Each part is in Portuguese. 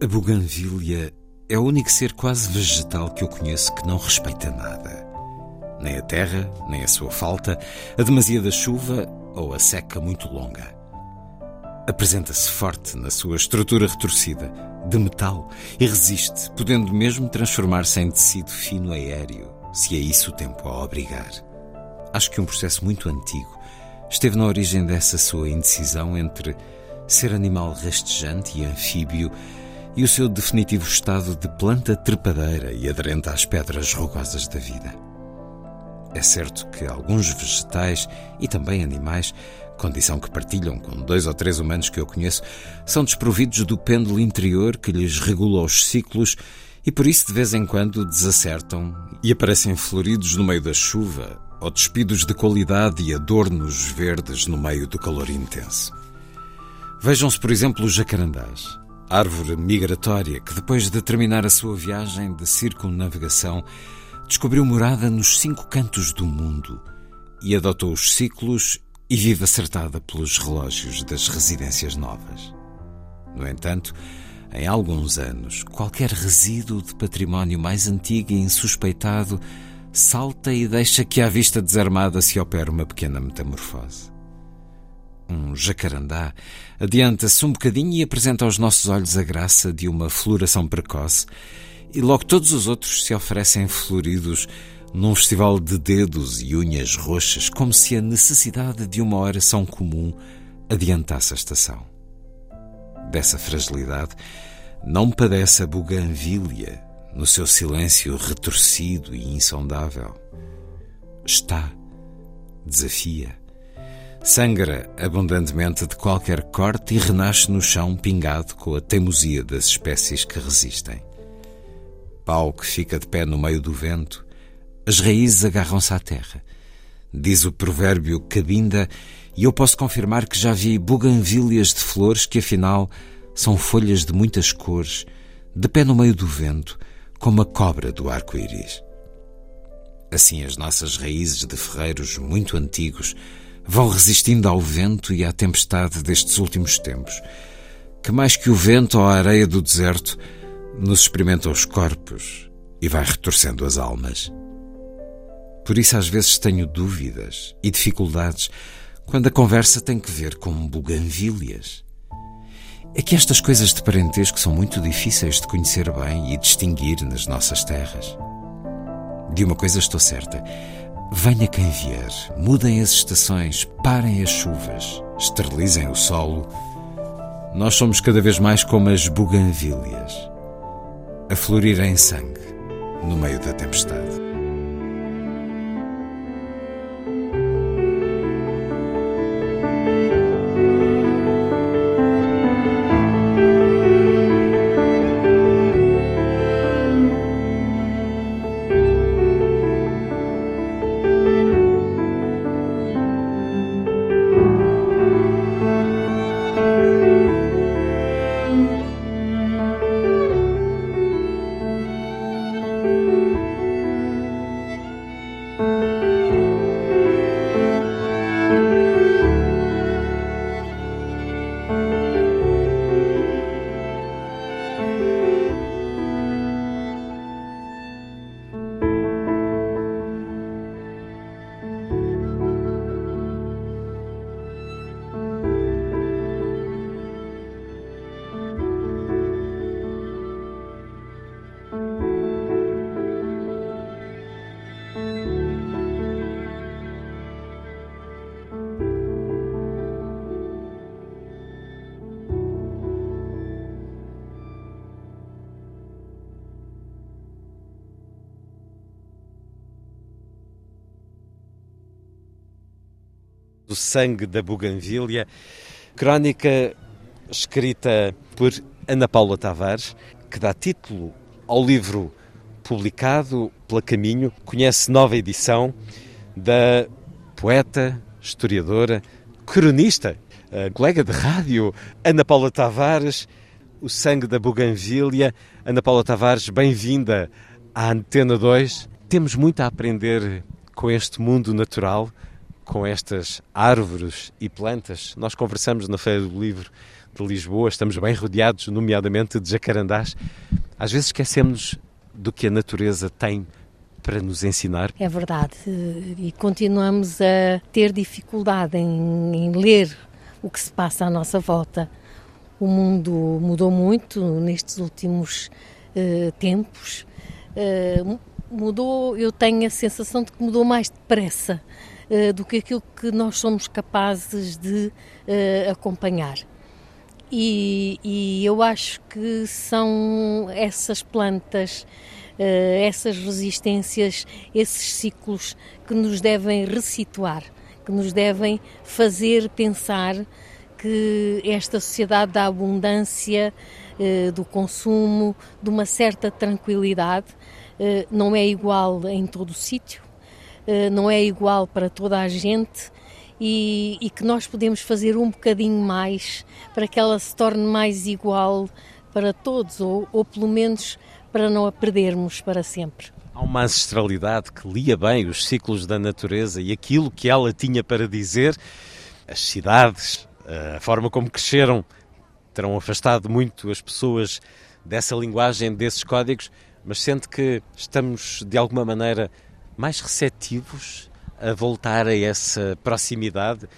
A buganvília é o único ser quase vegetal que eu conheço que não respeita nada. Nem a terra, nem a sua falta, a demasia da chuva ou a seca muito longa. Apresenta-se forte na sua estrutura retorcida, de metal, e resiste, podendo mesmo transformar-se em tecido fino aéreo, se é isso o tempo a obrigar. Acho que um processo muito antigo esteve na origem dessa sua indecisão entre ser animal rastejante e anfíbio e o seu definitivo estado de planta trepadeira e aderente às pedras rugosas da vida. É certo que alguns vegetais e também animais, condição que partilham com dois ou três humanos que eu conheço, são desprovidos do pêndulo interior que lhes regula os ciclos e por isso de vez em quando desacertam e aparecem floridos no meio da chuva ou despidos de qualidade e adornos verdes no meio do calor intenso. Vejam-se, por exemplo, os jacarandás árvore migratória que, depois de terminar a sua viagem de circunnavegação, descobriu morada nos cinco cantos do mundo e adotou os ciclos e vive acertada pelos relógios das residências novas. No entanto, em alguns anos, qualquer resíduo de património mais antigo e insuspeitado salta e deixa que à vista desarmada se opere uma pequena metamorfose um jacarandá, adianta-se um bocadinho e apresenta aos nossos olhos a graça de uma floração precoce, e logo todos os outros se oferecem floridos num festival de dedos e unhas roxas, como se a necessidade de uma oração comum adiantasse a estação. Dessa fragilidade não padece a buganvília no seu silêncio retorcido e insondável. Está, desafia sangra abundantemente de qualquer corte e renasce no chão pingado com a teimosia das espécies que resistem. Pau que fica de pé no meio do vento, as raízes agarram-se à terra. Diz o provérbio cabinda, e eu posso confirmar que já vi buganvílias de flores que afinal são folhas de muitas cores, de pé no meio do vento, como a cobra do arco-íris. Assim as nossas raízes de ferreiros muito antigos vão resistindo ao vento e à tempestade destes últimos tempos, que mais que o vento ou a areia do deserto nos experimenta os corpos e vai retorcendo as almas. Por isso às vezes tenho dúvidas e dificuldades quando a conversa tem que ver com buganvílias. É que estas coisas de parentesco são muito difíceis de conhecer bem e distinguir nas nossas terras. De uma coisa estou certa: Venha quem vier, mudem as estações, parem as chuvas, esterilizem o solo. Nós somos cada vez mais como as buganvílias, a florir em sangue no meio da tempestade. Sangue da Buganvília, crónica escrita por Ana Paula Tavares, que dá título ao livro publicado pela Caminho, conhece nova edição da poeta, historiadora, cronista, colega de rádio Ana Paula Tavares, O Sangue da Buganvília. Ana Paula Tavares, bem-vinda à Antena 2. Temos muito a aprender com este mundo natural, com estas árvores e plantas. Nós conversamos na Feira do Livro de Lisboa, estamos bem rodeados, nomeadamente de jacarandás. Às vezes esquecemos do que a natureza tem para nos ensinar. É verdade, e continuamos a ter dificuldade em, em ler o que se passa à nossa volta. O mundo mudou muito nestes últimos uh, tempos. Uh, mudou, eu tenho a sensação de que mudou mais depressa do que aquilo que nós somos capazes de acompanhar. E, e, eu acho que são essas plantas, essas resistências, esses ciclos que nos devem ressituar que nos devem fazer pensar que esta sociedade da abundância, eh, do consumo, de uma certa tranquilidade, eh, não é igual em todo o sítio, eh, não é igual para toda a gente e, e, que nós podemos fazer um bocadinho mais para que ela se torne mais igual para todos, ou, ou pelo menos para não a perdermos para sempre. Há uma ancestralidade que lia bem os ciclos da natureza e aquilo que ela tinha para dizer. As cidades, a forma como cresceram, terão afastado muito as pessoas dessa linguagem, desses códigos, mas sente que estamos, de alguma maneira, mais receptivos a voltar a essa proximidade.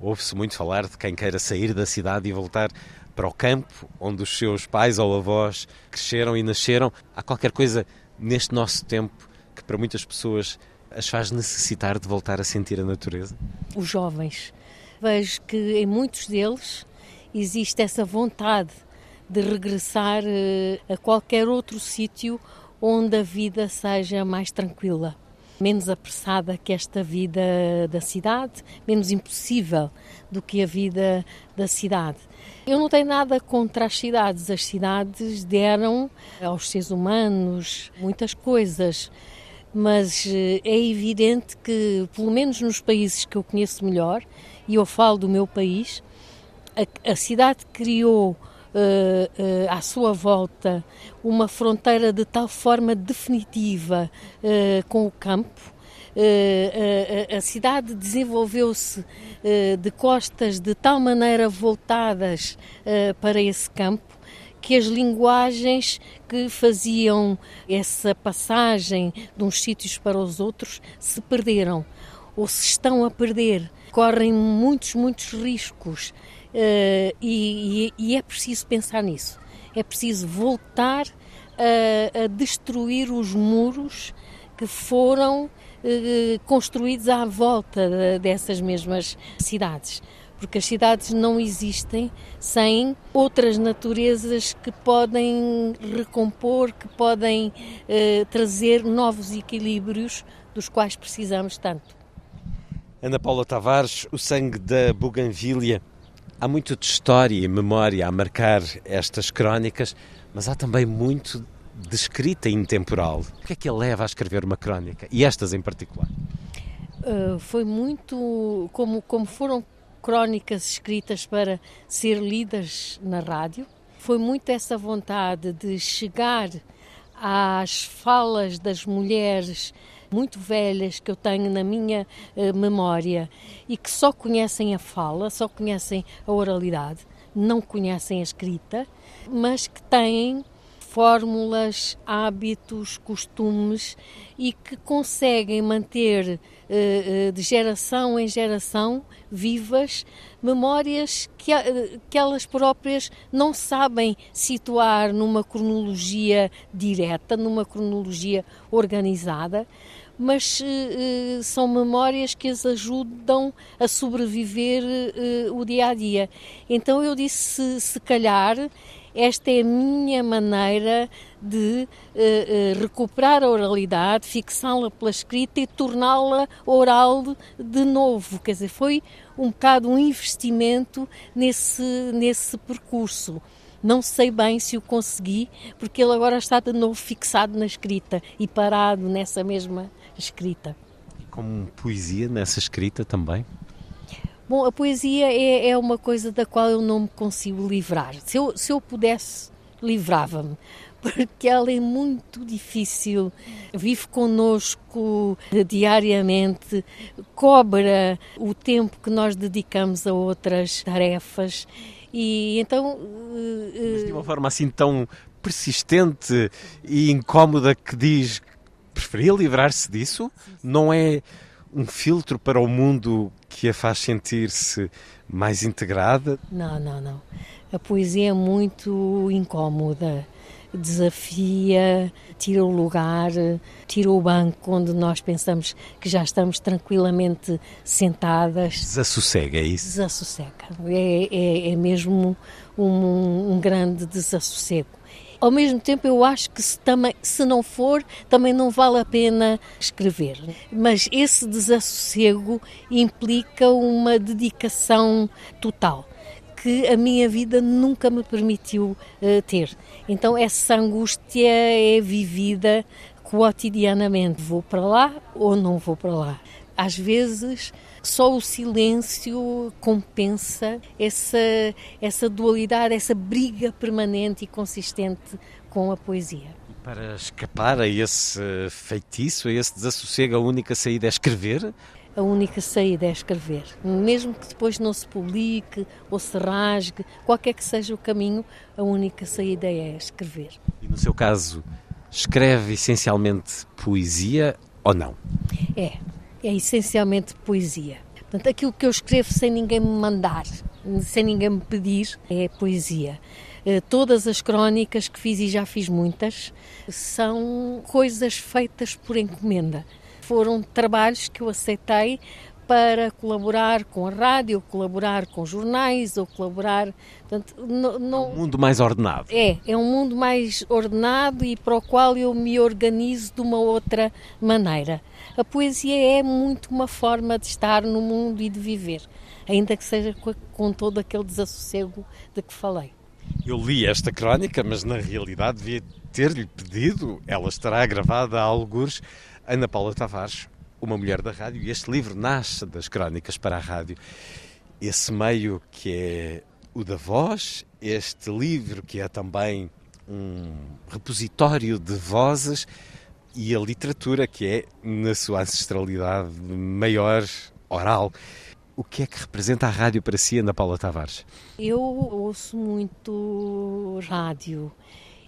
Ouve-se muito falar de quem queira sair da cidade e voltar para o campo, onde os seus pais ou avós cresceram e nasceram. Há qualquer coisa neste nosso tempo que para muitas pessoas as faz necessitar de voltar a sentir a natureza? Os jovens. Vejo que em muitos deles existe essa vontade de regressar eh, a qualquer outro sítio onde a vida seja mais tranquila, menos apressada que esta vida da cidade, menos impossível do que a vida da cidade. Eu não tenho nada contra as cidades. As cidades deram aos seres humanos muitas coisas, mas eh, é evidente que, pelo menos nos países que eu conheço melhor, e eu falo do meu país, a, a cidade criou à sua volta uma fronteira de tal forma definitiva uh, com o campo eh, a, cidade desenvolveu-se eh, de costas de tal maneira voltadas eh, para esse campo que as linguagens que faziam essa passagem de uns sítios para os outros se perderam ou se estão a perder. Correm muitos, muitos riscos uh, e, e, é preciso pensar nisso. É preciso voltar a, a destruir os muros que foram eh, construídos à volta dessas mesmas cidades. Porque as cidades não existem sem outras naturezas que podem recompor, que podem eh, trazer novos equilíbrios dos quais precisamos tanto. Ana Paula Tavares, o sangue da Buganvília. Há muito de história e memória a marcar estas crónicas, mas há também muito de escrita intemporal. O que é que a leva a escrever uma crónica? E estas em particular? Uh, foi muito. Como, como foram crónicas escritas para ser lidas na rádio, foi muito essa vontade de chegar às falas das mulheres muito velhas que eu tenho na minha uh, memória e que só conhecem a fala, só conhecem a oralidade, não conhecem a escrita, mas que têm fórmulas, hábitos, costumes e que conseguem manter eh, eh, de geração em geração vivas memórias que, que elas próprias não sabem situar numa cronologia direta, numa cronologia organizada, mas uh, são memórias que as ajudam a sobreviver uh, o dia a dia. Então eu disse: se, calhar esta é a minha maneira de uh, recuperar a oralidade, fixá-la pela escrita e torná-la oral de novo. Quer dizer, foi um bocado um investimento nesse, nesse percurso. Não sei bem se o consegui, porque ele agora está de novo fixado na escrita e parado nessa mesma escrita. Como poesia nessa escrita também? Bom, a poesia é, é uma coisa da qual eu não me consigo livrar. Se eu, se eu pudesse, livrava-me porque ela é muito difícil, vive connosco diariamente, cobra o tempo que nós dedicamos a outras tarefas e então. Mas de uma forma assim tão persistente e incómoda que diz preferia livrar-se disso? Não é um filtro para o mundo que a faz sentir-se mais integrada? Não, não, não. A poesia é muito incómoda desafia, tira o lugar, tira o banco onde nós pensamos que já estamos tranquilamente sentadas. Desassossega, é isso? Desassossega. É, é, é mesmo um, um grande desassossego. Ao mesmo tempo, eu acho que se, também, se não for, também não vale a pena escrever. Mas esse desassossego implica uma dedicação total que a minha vida nunca me permitiu uh, ter. Então essa angústia é vivida cotidianamente. Vou para lá ou não vou para lá. Às vezes só o silêncio compensa essa, essa dualidade, essa briga permanente e consistente com a poesia. Para escapar a esse feitiço, a esse desassossego, a única saída é escrever? a única saída é escrever. Mesmo que depois não se publique ou se rasgue, qualquer que seja o caminho, a única saída é escrever. E no seu caso, escreve essencialmente poesia ou não? É, é essencialmente poesia. Portanto, aquilo que eu escrevo sem ninguém me mandar, sem ninguém me pedir, é poesia. Eh, todas as crónicas que fiz, e já fiz muitas, são coisas feitas por encomenda foram trabalhos que eu aceitei para colaborar com a rádio, colaborar com jornais ou colaborar. Portanto, não, não... É um mundo mais ordenado. É, é um mundo mais ordenado e para o qual eu me organizo de uma outra maneira. A poesia é muito uma forma de estar no mundo e de viver, ainda que seja com, todo aquele desassossego de que falei. Eu li esta crónica, mas na realidade devia ter-lhe pedido, ela estará gravada a algures Ana Paula Tavares, uma mulher da rádio, e este livro nasce das crónicas para a rádio. Esse meio que é o da voz, este livro que é também um repositório de vozes e a literatura que é, na sua ancestralidade maior, oral. O que é que representa a rádio para si, Ana Paula Tavares? Eu ouço muito rádio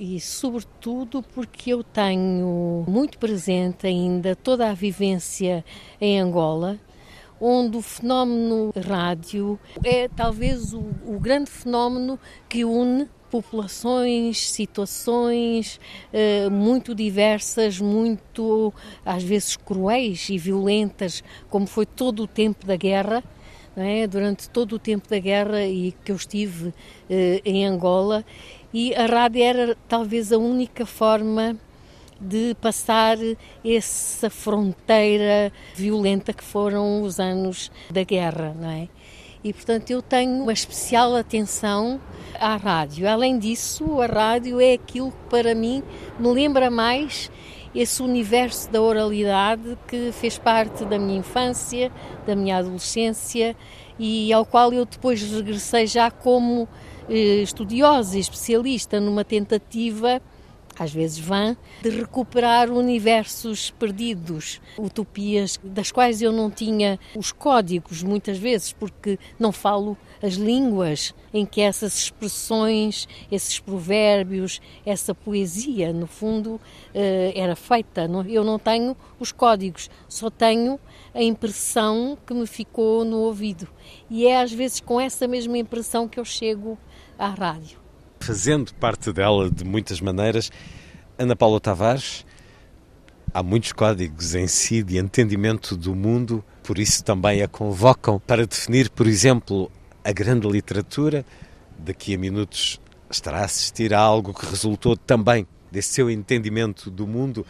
e, sobretudo, porque eu tenho muito presente ainda toda a vivência em Angola, onde o fenómeno rádio é talvez o, o grande fenómeno que une populações, situações uh, muito diversas, muito às vezes cruéis e violentas, como foi todo o tempo da guerra. É? Durante todo o tempo da guerra e que eu estive uh, em Angola, e a rádio era talvez a única forma de passar essa fronteira violenta que foram os anos da guerra, não é? E portanto eu tenho uma especial atenção à rádio. Além disso, a rádio é aquilo que para mim me lembra mais esse universo da oralidade que fez parte da minha infância, da minha adolescência e ao qual eu depois regressei já como estudiosa e especialista numa tentativa às vezes vã, de recuperar universos perdidos, utopias das quais eu não tinha os códigos muitas vezes, porque não falo as línguas em que essas expressões, esses provérbios, essa poesia, no fundo, eh, era feita. Eu não tenho os códigos, só tenho a impressão que me ficou no ouvido. E é às vezes com essa mesma impressão que eu chego à rádio. Fazendo parte dela de muitas maneiras, Ana Paula Tavares, há muitos códigos em si de entendimento do mundo, por isso também a convocam para definir, por exemplo, a grande literatura. Daqui a minutos estará a assistir a algo que resultou também desse seu entendimento do mundo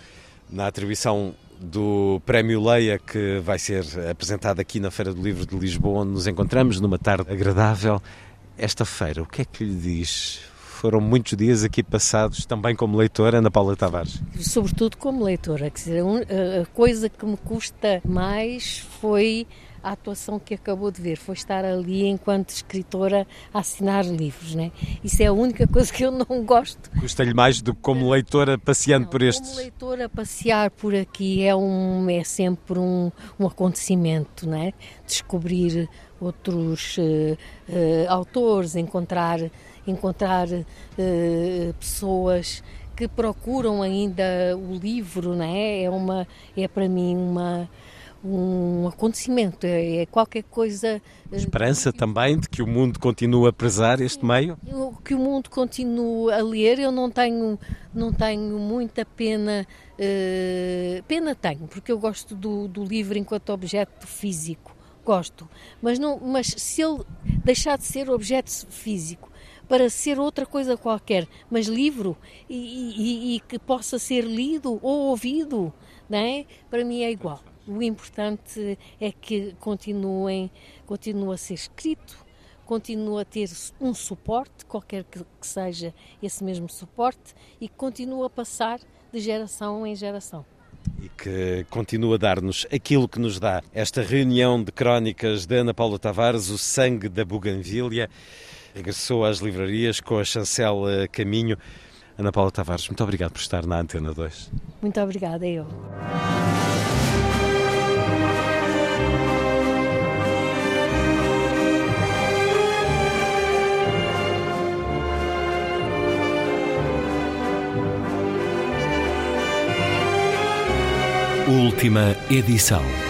na atribuição do Prémio Leia que vai ser apresentado aqui na Feira do Livro de Lisboa, onde nos encontramos numa tarde agradável. Esta feira, o que é que lhe diz? Foram muitos dias aqui passados também como leitora, Ana Paula Tavares. Sobretudo como leitora, quer dizer, a coisa que me custa mais foi a atuação que acabou de ver, foi estar ali enquanto escritora a assinar livros, né? Isso é a única coisa que eu não gosto. Custa-lhe mais do que como leitora passeando não, por estes? Como leitora passear por aqui é, um, é sempre um, um acontecimento, né? Descobrir outros uh, uh, autores, encontrar, encontrar uh, pessoas que procuram ainda o livro, né? É uma, é para mim uma um acontecimento, é, é qualquer coisa. Eh, Esperança também de que o mundo continue a prezar este meio? Que o mundo continue a ler, eu não tenho, não tenho muita pena. Uh, pena tenho, porque eu gosto do, do livro enquanto objeto físico, gosto. Mas, não, mas se ele deixar de ser objeto físico para ser outra coisa qualquer, mas livro e, e, e que possa ser lido ou ouvido, não é? para mim é igual. O importante é que continuem, continue a ser escrito, continue a ter um suporte, qualquer que, seja esse mesmo suporte, e que continue a passar de geração em geração e que continua a dar-nos aquilo que nos dá esta reunião de crónicas de Ana Paula Tavares, O Sangue da Buganvília. Regressou às livrarias com a chancela Caminho. Ana Paula Tavares, muito obrigado por estar na Antena 2. Muito obrigada, eu. Última edição.